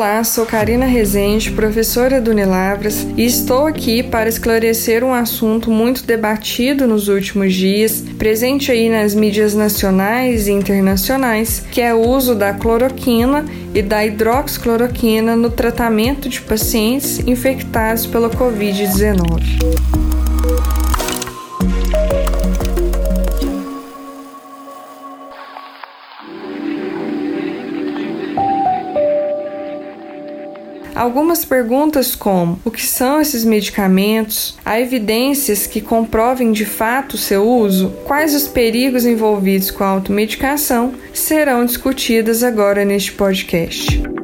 Olá, sou Karina Rezende, professora do Unilavras, e estou aqui para esclarecer um assunto muito debatido nos últimos dias, presente aí nas mídias nacionais e internacionais, que é o uso da cloroquina e da hidroxicloroquina no tratamento de pacientes infectados pela Covid-19. Algumas perguntas como: o que são esses medicamentos? Há evidências que comprovem de fato seu uso? Quais os perigos envolvidos com a automedicação? Serão discutidas agora neste podcast.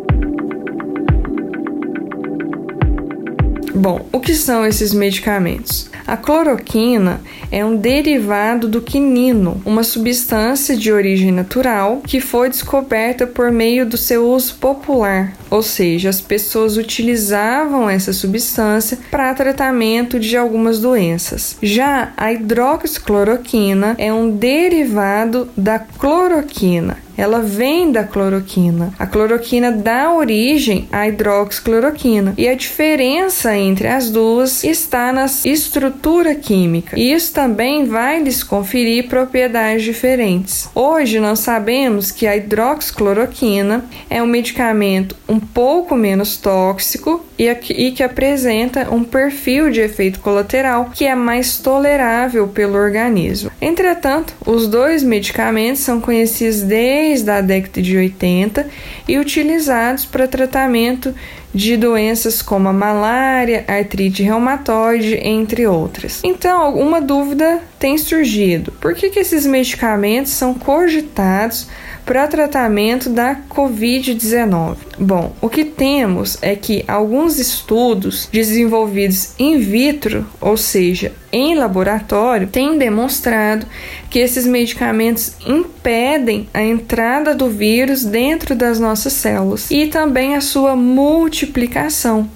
Bom, o que são esses medicamentos? A cloroquina é um derivado do quinino, uma substância de origem natural que foi descoberta por meio do seu uso popular, ou seja, as pessoas utilizavam essa substância para tratamento de algumas doenças. Já a hidroxicloroquina é um derivado da cloroquina ela vem da cloroquina. A cloroquina dá origem à hidroxicloroquina e a diferença entre as duas está na estrutura química. E isso também vai lhes conferir propriedades diferentes. Hoje nós sabemos que a hidroxicloroquina é um medicamento um pouco menos tóxico e que apresenta um perfil de efeito colateral que é mais tolerável pelo organismo. Entretanto, os dois medicamentos são conhecidos desde desde a década de 80 e utilizados para tratamento de doenças como a malária, artrite reumatoide, entre outras. Então, alguma dúvida tem surgido. Por que, que esses medicamentos são cogitados para tratamento da Covid-19? Bom, o que temos é que alguns estudos desenvolvidos in vitro, ou seja, em laboratório, têm demonstrado que esses medicamentos impedem a entrada do vírus dentro das nossas células e também a sua multiplicação,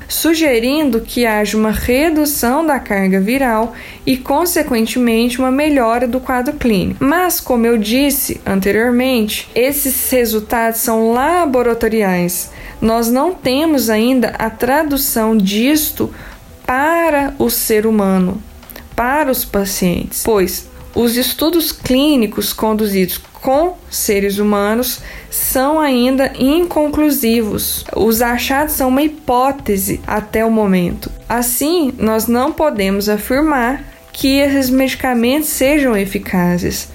sugerindo que haja uma redução da carga viral e, consequentemente, uma melhora do quadro clínico. Mas, como eu disse anteriormente, esses resultados são laboratoriais. Nós não temos ainda a tradução disto para o ser humano para os pacientes, pois os estudos clínicos conduzidos com seres humanos são ainda inconclusivos. Os achados são uma hipótese até o momento. Assim, nós não podemos afirmar que esses medicamentos sejam eficazes.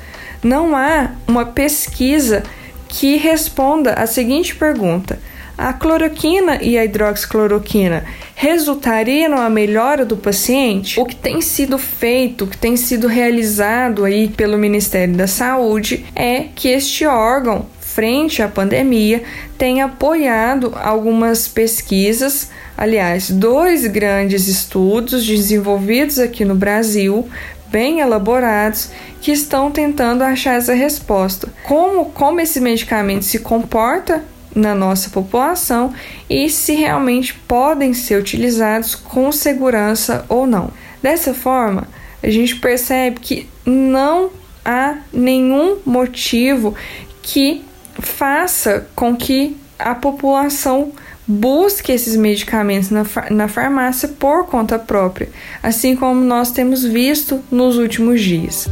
Não há uma pesquisa que responda a seguinte pergunta: a cloroquina e a hidroxicloroquina resultariam na melhora do paciente? O que tem sido feito, o que tem sido realizado aí pelo Ministério da Saúde é que este órgão frente à pandemia tem apoiado algumas pesquisas, aliás, dois grandes estudos desenvolvidos aqui no Brasil, bem elaborados, que estão tentando achar essa resposta. Como, como esse medicamento se comporta na nossa população e se realmente podem ser utilizados com segurança ou não. Dessa forma, a gente percebe que não há nenhum motivo que faça com que a população busque esses medicamentos na, na farmácia por conta própria, assim como nós temos visto nos últimos dias.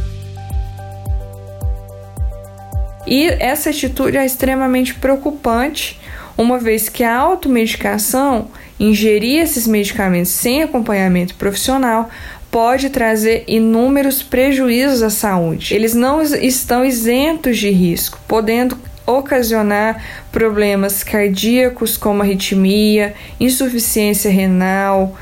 E essa atitude é extremamente preocupante, uma vez que a automedicação, ingerir esses medicamentos sem acompanhamento profissional, pode trazer inúmeros prejuízos à saúde. Eles não estão isentos de risco, podendo ocasionar problemas cardíacos como arritmia, insuficiência renal,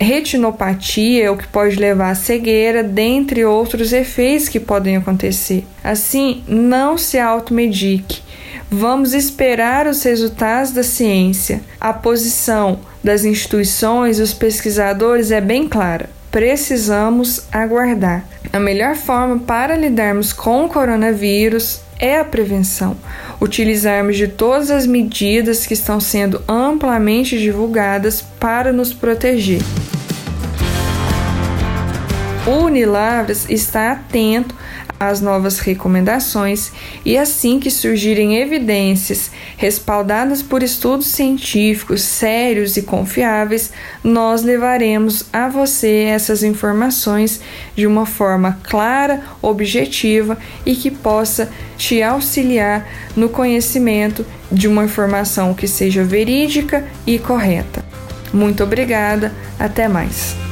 retinopatia, o que pode levar à cegueira, dentre outros efeitos que podem acontecer. Assim, não se automedique. Vamos esperar os resultados da ciência. A posição das instituições, dos pesquisadores é bem clara. Precisamos aguardar. A melhor forma para lidarmos com o coronavírus é a prevenção. Utilizarmos de todas as medidas que estão sendo amplamente divulgadas para nos proteger. O Unilavras está atento as novas recomendações e assim que surgirem evidências respaldadas por estudos científicos sérios e confiáveis, nós levaremos a você essas informações de uma forma clara, objetiva e que possa te auxiliar no conhecimento de uma informação que seja verídica e correta. Muito obrigada, até mais.